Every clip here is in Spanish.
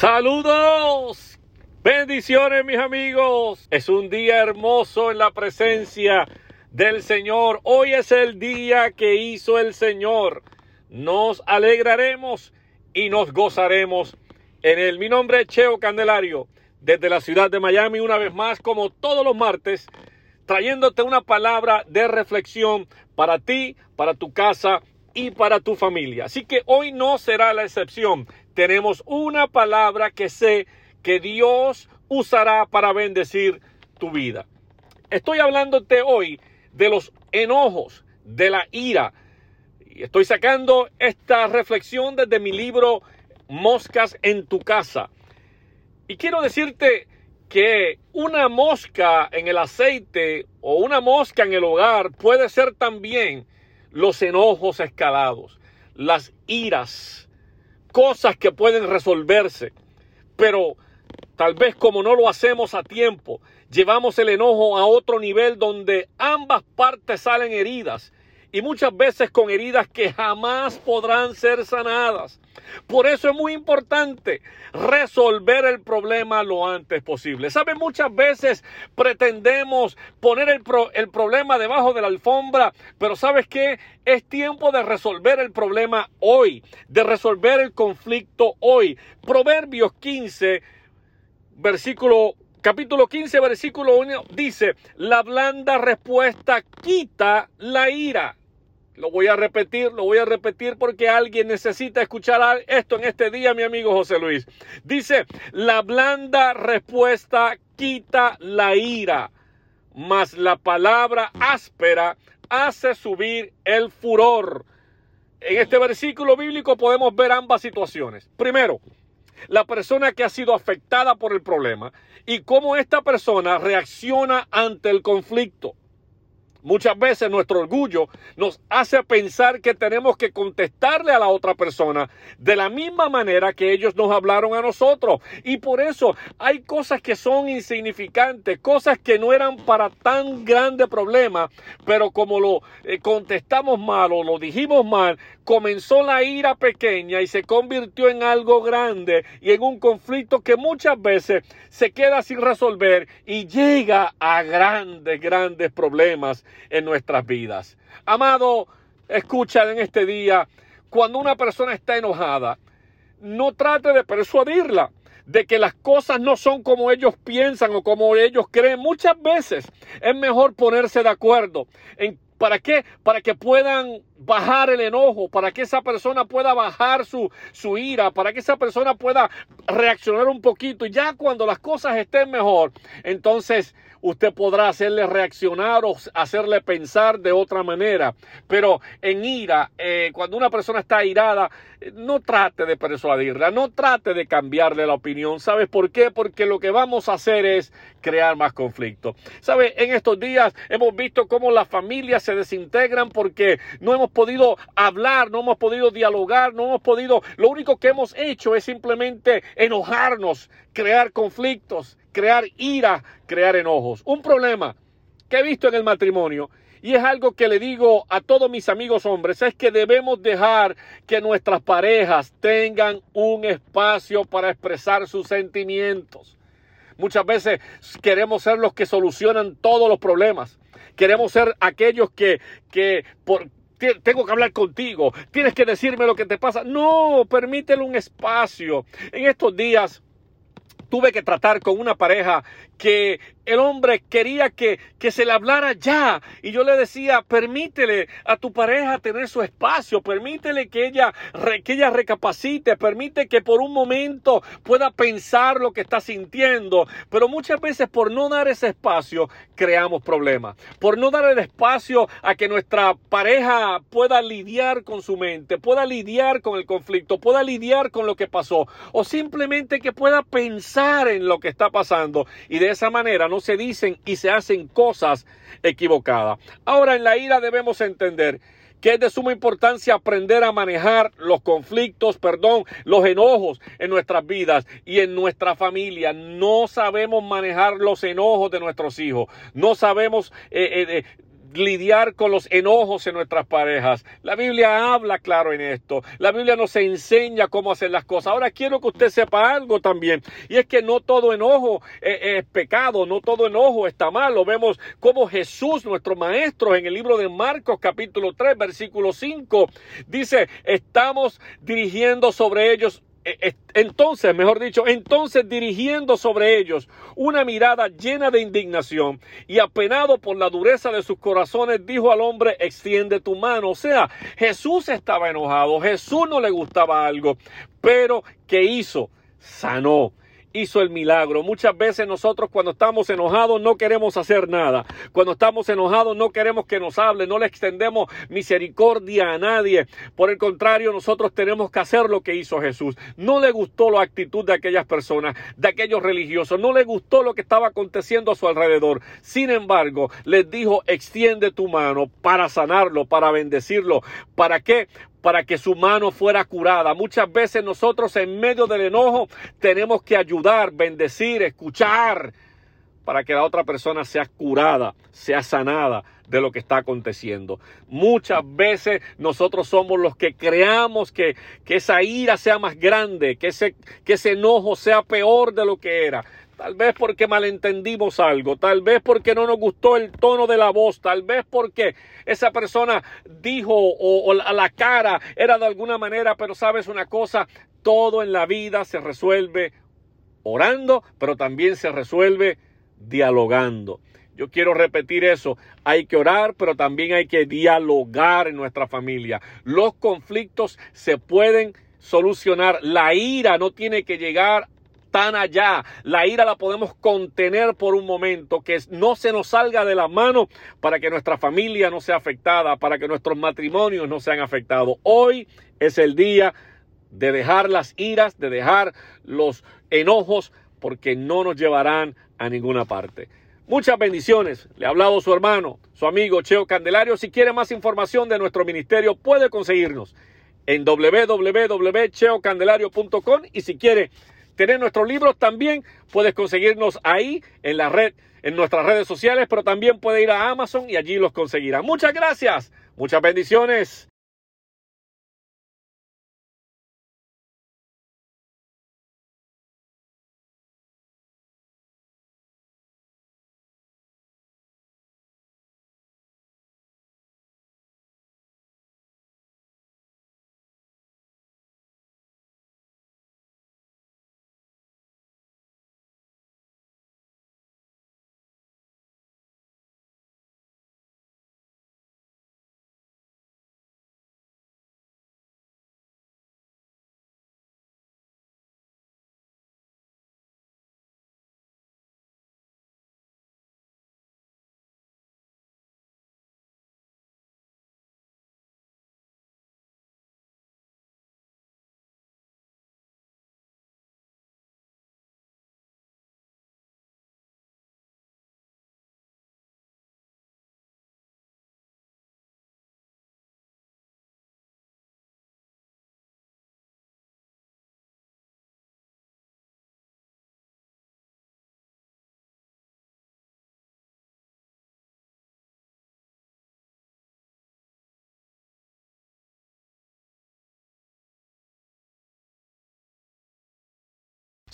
Saludos, bendiciones mis amigos. Es un día hermoso en la presencia del Señor. Hoy es el día que hizo el Señor. Nos alegraremos y nos gozaremos en él. Mi nombre es Cheo Candelario, desde la ciudad de Miami, una vez más, como todos los martes, trayéndote una palabra de reflexión para ti, para tu casa y para tu familia. Así que hoy no será la excepción tenemos una palabra que sé que Dios usará para bendecir tu vida. Estoy hablándote hoy de los enojos, de la ira. Estoy sacando esta reflexión desde mi libro Moscas en tu casa. Y quiero decirte que una mosca en el aceite o una mosca en el hogar puede ser también los enojos escalados, las iras, cosas que pueden resolverse, pero tal vez como no lo hacemos a tiempo, llevamos el enojo a otro nivel donde ambas partes salen heridas y muchas veces con heridas que jamás podrán ser sanadas. Por eso es muy importante resolver el problema lo antes posible. ¿Saben? Muchas veces pretendemos poner el, el, problema debajo de la alfombra, pero ¿sabes qué? Es tiempo de resolver el problema hoy, de resolver el conflicto hoy. Proverbios 15, versículo capítulo 15, versículo 1 dice, la blanda respuesta quita la ira. Lo voy a repetir, lo voy a repetir porque alguien necesita escuchar esto en este día, mi amigo José Luis. Dice, la blanda respuesta quita la ira, mas la palabra áspera hace subir el furor. En este versículo bíblico podemos ver ambas situaciones. Primero, la persona que ha sido afectada por el problema y cómo esta persona reacciona ante el conflicto. Muchas veces nuestro orgullo nos hace pensar que tenemos que contestarle a la otra persona de la misma manera que ellos nos hablaron a nosotros. Y por eso hay cosas que son insignificantes, cosas que no eran para tan grande problema, pero como lo eh, contestamos mal o lo dijimos mal, comenzó la ira pequeña y se convirtió en algo grande y en un conflicto que muchas veces se queda sin resolver y llega a grandes, grandes problemas en nuestras vidas. Amado, escucha en este día, cuando una persona está enojada, no trate de persuadirla de que las cosas no son como ellos piensan o como ellos creen. Muchas veces es mejor ponerse de acuerdo en ¿Para qué? Para que puedan bajar el enojo, para que esa persona pueda bajar su, su ira, para que esa persona pueda reaccionar un poquito. Y ya cuando las cosas estén mejor, entonces usted podrá hacerle reaccionar o hacerle pensar de otra manera. Pero en ira, eh, cuando una persona está irada, eh, no trate de persuadirla, no trate de cambiarle la opinión. ¿Sabes por qué? Porque lo que vamos a hacer es crear más conflicto. ¿Sabe? En estos días hemos visto cómo las familias se desintegran porque no hemos podido hablar, no hemos podido dialogar, no hemos podido, lo único que hemos hecho es simplemente enojarnos, crear conflictos crear ira, crear enojos. Un problema que he visto en el matrimonio y es algo que le digo a todos mis amigos hombres, es que debemos dejar que nuestras parejas tengan un espacio para expresar sus sentimientos. Muchas veces queremos ser los que solucionan todos los problemas. Queremos ser aquellos que, que tengo que hablar contigo, tienes que decirme lo que te pasa. No, permítele un espacio. En estos días tuve que tratar con una pareja que el hombre quería que, que se le hablara ya. Y yo le decía, permítele a tu pareja tener su espacio, permítele que ella, que ella recapacite, permite que por un momento pueda pensar lo que está sintiendo. Pero muchas veces por no dar ese espacio creamos problemas. Por no dar el espacio a que nuestra pareja pueda lidiar con su mente, pueda lidiar con el conflicto, pueda lidiar con lo que pasó. O simplemente que pueda pensar en lo que está pasando. Y de esa manera no se dicen y se hacen cosas equivocadas. Ahora en la ira debemos entender que es de suma importancia aprender a manejar los conflictos, perdón, los enojos en nuestras vidas y en nuestra familia. No sabemos manejar los enojos de nuestros hijos. No sabemos eh, eh, lidiar con los enojos en nuestras parejas. La Biblia habla claro en esto. La Biblia nos enseña cómo hacer las cosas. Ahora quiero que usted sepa algo también. Y es que no todo enojo es, pecado, no todo enojo está mal. Vemos como Jesús, nuestro maestro, en el libro de Marcos capítulo 3, versículo 5, dice, estamos dirigiendo sobre ellos entonces, mejor dicho, entonces dirigiendo sobre ellos una mirada llena de indignación y apenado por la dureza de sus corazones, dijo al hombre, extiende tu mano. O sea, Jesús estaba enojado, Jesús no le gustaba algo, pero ¿qué hizo? Sanó hizo el milagro. Muchas veces nosotros cuando estamos enojados no queremos hacer nada. Cuando estamos enojados no queremos que nos hable, no le extendemos misericordia a nadie. Por el contrario, nosotros tenemos que hacer lo que hizo Jesús. No le gustó la actitud de aquellas personas, de aquellos religiosos, no le gustó lo que estaba aconteciendo a su alrededor. Sin embargo, les dijo, extiende tu mano para sanarlo, para bendecirlo. ¿Para qué? Para que su mano fuera curada. Muchas veces nosotros en medio del enojo tenemos que ayudar, bendecir, escuchar para que la otra persona sea curada, sea sanada de lo que está aconteciendo. Muchas veces nosotros somos los que creamos que, que esa ira sea más grande, que ese, que ese enojo sea peor de lo que era tal vez porque malentendimos algo, tal vez porque no nos gustó el tono de la voz, tal vez porque esa persona dijo o, la cara era de alguna manera, pero sabes una cosa, todo en la vida se resuelve orando, pero también se resuelve dialogando. Yo quiero repetir eso. Hay que orar, pero también hay que dialogar en nuestra familia. Los conflictos se pueden solucionar. La ira no tiene que llegar tan allá. La ira la podemos contener por un momento, que no se nos salga de la mano para que nuestra familia no sea afectada, para que nuestros matrimonios no sean afectados. Hoy es el día de dejar las iras, de dejar los enojos, porque no nos llevarán a ninguna parte. Muchas bendiciones. Le ha hablado su hermano, su amigo Cheo Candelario. Si quiere más información de nuestro ministerio, puede conseguirnos en www.cheocandelario.com y si quiere tener nuestros libros, también puedes conseguirnos ahí en la red, en nuestras redes sociales, pero también puede ir a Amazon y allí los conseguirá. Muchas gracias, muchas bendiciones.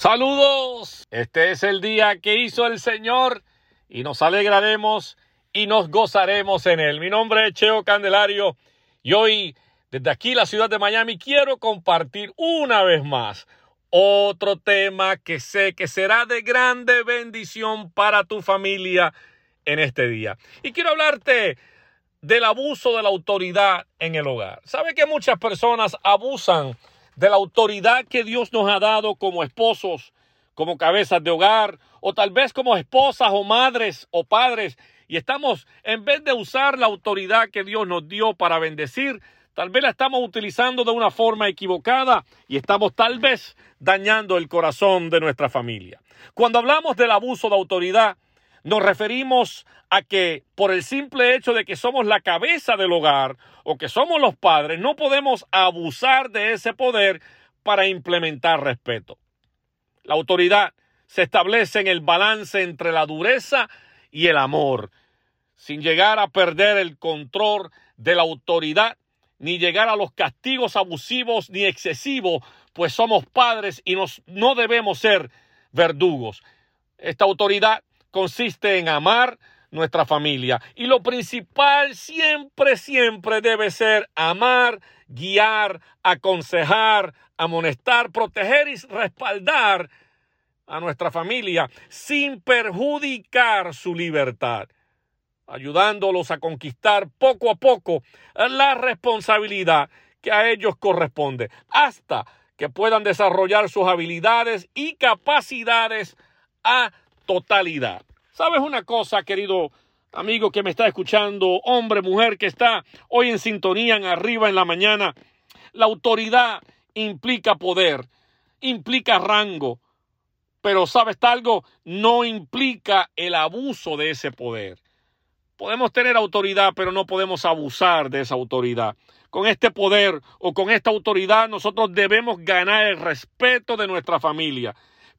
Saludos. Este es el día que hizo el Señor y nos alegraremos y nos gozaremos en él. Mi nombre es Cheo Candelario y hoy desde aquí la ciudad de Miami quiero compartir una vez más otro tema que sé que será de grande bendición para tu familia en este día. Y quiero hablarte del abuso de la autoridad en el hogar. ¿Sabe que muchas personas abusan de la autoridad que Dios nos ha dado como esposos, como cabezas de hogar, o tal vez como esposas o madres o padres, y estamos, en vez de usar la autoridad que Dios nos dio para bendecir, tal vez la estamos utilizando de una forma equivocada y estamos tal vez dañando el corazón de nuestra familia. Cuando hablamos del abuso de autoridad, nos referimos a que por el simple hecho de que somos la cabeza del hogar o que somos los padres, no podemos abusar de ese poder para implementar respeto. La autoridad se establece en el balance entre la dureza y el amor. sin llegar a perder el control de la autoridad, ni llegar a los castigos abusivos ni excesivos, pues somos padres y nos, no debemos ser verdugos. Esta autoridad consiste en amar nuestra familia. Y lo principal siempre, siempre debe ser amar, guiar, aconsejar, amonestar, proteger y respaldar a nuestra familia sin perjudicar su libertad, ayudándolos a conquistar poco a poco la responsabilidad que a ellos corresponde, hasta que puedan desarrollar sus habilidades y capacidades a totalidad. ¿Sabes una cosa, querido amigo que me está escuchando, hombre, mujer que está hoy en sintonía en arriba en la mañana? La autoridad implica poder, implica rango, pero ¿sabes algo? No implica el abuso de ese poder. Podemos tener autoridad, pero no podemos abusar de esa autoridad. Con este poder o con esta autoridad nosotros debemos ganar el respeto de nuestra familia.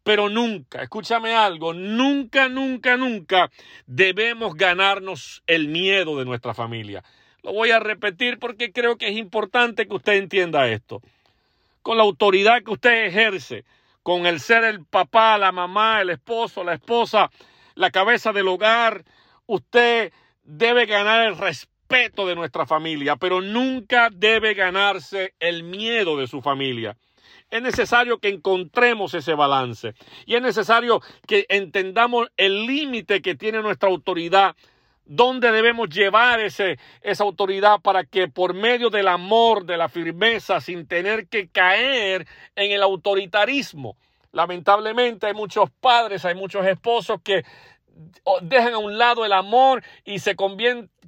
Pero nunca, escúchame algo, nunca, nunca, nunca debemos ganarnos el miedo de nuestra familia. Lo voy a repetir porque creo que es importante que usted entienda esto. Con la autoridad que usted ejerce, con el ser el papá, la mamá, el esposo, la esposa, la cabeza del hogar, usted debe ganar el respeto de nuestra familia, pero nunca debe ganarse el miedo de su familia. Es necesario que encontremos ese balance y es necesario que entendamos el límite que tiene nuestra autoridad dónde debemos llevar ese, esa autoridad para que por medio del amor, de la firmeza, sin tener que caer en el autoritarismo. Lamentablemente hay muchos padres, hay muchos esposos que dejan a un lado el amor y se,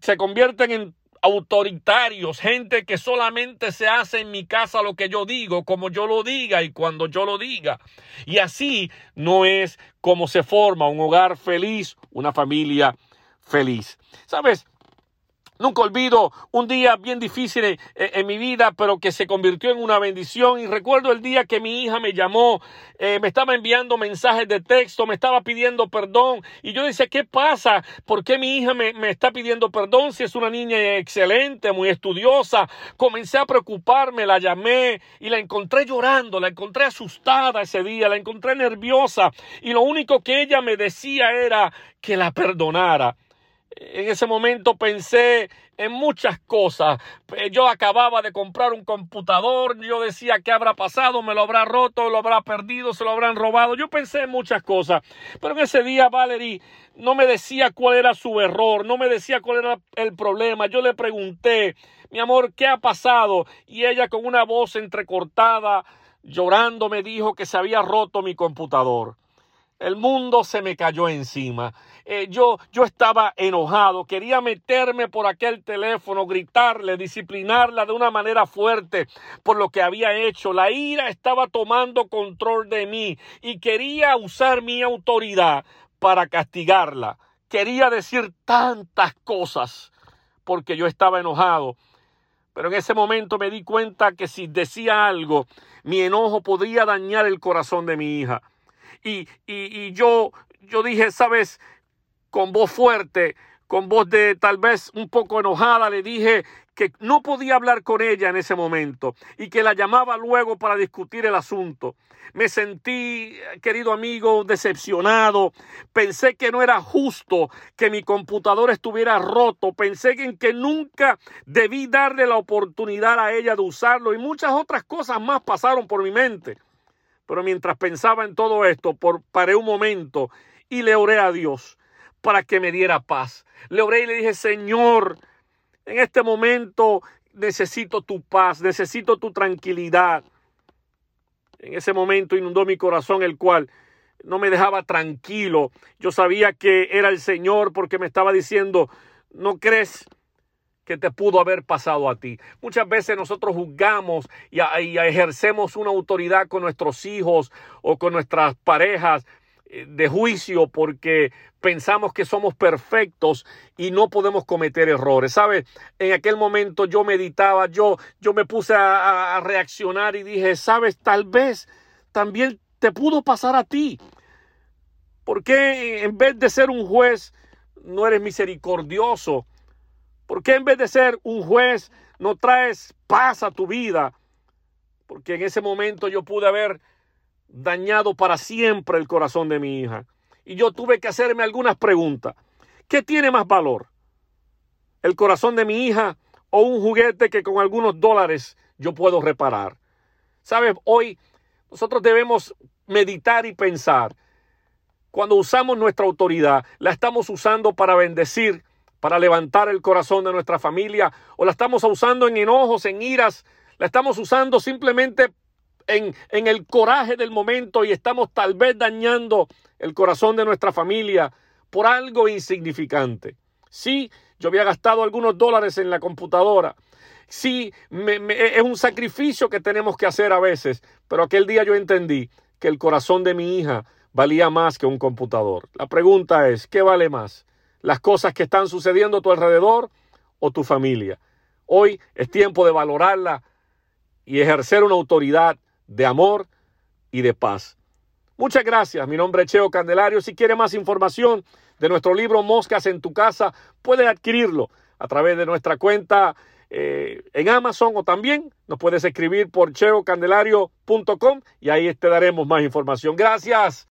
se convierten en autoritarios, gente que solamente se hace en mi casa lo que yo digo, como yo lo diga y cuando yo lo diga. Y así no es como se forma un hogar feliz, una familia feliz. ¿Sabes? Nunca olvido un día bien difícil en, mi vida, pero que se convirtió en una bendición. Y recuerdo el día que mi hija me llamó, eh, me estaba enviando mensajes de texto, me estaba pidiendo perdón. Y yo decía, ¿qué pasa? ¿Por qué mi hija me, me está pidiendo perdón si es una niña excelente, muy estudiosa? Comencé a preocuparme, la llamé y la encontré llorando, la encontré asustada ese día, la encontré nerviosa. Y lo único que ella me decía era que la perdonara en ese momento pensé en muchas cosas. Eh, yo acababa de comprar un computador, yo decía qué habrá pasado, me lo habrá roto, lo habrá perdido, se lo habrán robado. Yo pensé en muchas cosas, pero en ese día Valerie no me decía cuál era su error, no me decía cuál era el problema. Yo le pregunté, mi amor, ¿qué ha pasado? Y ella con una voz entrecortada, llorando, me dijo que se había roto mi computador. El mundo se me cayó encima. Eh, yo, yo estaba enojado, quería meterme por aquel teléfono, gritarle, disciplinarla de una manera fuerte por lo que había hecho. La ira estaba tomando control de mí y quería usar mi autoridad para castigarla. Quería decir tantas cosas porque yo estaba enojado. Pero en ese momento me di cuenta que si decía algo, mi enojo podría dañar el corazón de mi hija y, y, yo, yo dije, sabes, con voz fuerte, con voz de tal vez un poco enojada, le dije que no podía hablar con ella en ese momento y que la llamaba luego para discutir el asunto. Me sentí, querido amigo, decepcionado. Pensé que no era justo que mi computador estuviera roto. Pensé en que nunca debí darle la oportunidad a ella de usarlo y muchas otras cosas más pasaron por mi mente. Pero mientras pensaba en todo esto, por, paré un momento y le oré a Dios para que me diera paz. Le oré y le dije, Señor, en este momento necesito tu paz, necesito tu tranquilidad. En ese momento inundó mi corazón el cual no me dejaba tranquilo. Yo sabía que era el Señor porque me estaba diciendo, ¿no crees que te pudo haber pasado a ti. Muchas veces nosotros juzgamos y, ejercemos una autoridad con nuestros hijos o con nuestras parejas de juicio porque pensamos que somos perfectos y no podemos cometer errores. ¿Sabes? En aquel momento yo meditaba, yo, yo me puse a, a reaccionar y dije, ¿sabes? Tal vez también te pudo pasar a ti. ¿Por qué en vez de ser un juez no eres misericordioso? ¿Por qué en vez de ser un juez no traes paz a tu vida? Porque en ese momento yo pude haber dañado para siempre el corazón de mi hija. Y yo tuve que hacerme algunas preguntas. ¿Qué tiene más valor? ¿El corazón de mi hija o un juguete que con algunos dólares yo puedo reparar? ¿Sabes? Hoy nosotros debemos meditar y pensar. Cuando usamos nuestra autoridad, la estamos usando para bendecir, para levantar el corazón de nuestra familia, o la estamos usando en enojos, en iras, la estamos usando simplemente en, el coraje del momento y estamos tal vez dañando el corazón de nuestra familia por algo insignificante. Sí, yo había gastado algunos dólares en la computadora. Sí, es un sacrificio que tenemos que hacer a veces, pero aquel día yo entendí que el corazón de mi hija valía más que un computador. La pregunta es, ¿qué vale más? ¿Las cosas que están sucediendo a tu alrededor o tu familia? Hoy es tiempo de valorarla y ejercer una autoridad de amor y de paz. Muchas gracias. Mi nombre es Cheo Candelario. Si quiere más información de nuestro libro Moscas en tu casa, puede adquirirlo a través de nuestra cuenta eh, en Amazon o también nos puedes escribir por cheocandelario.com y ahí te daremos más información. Gracias.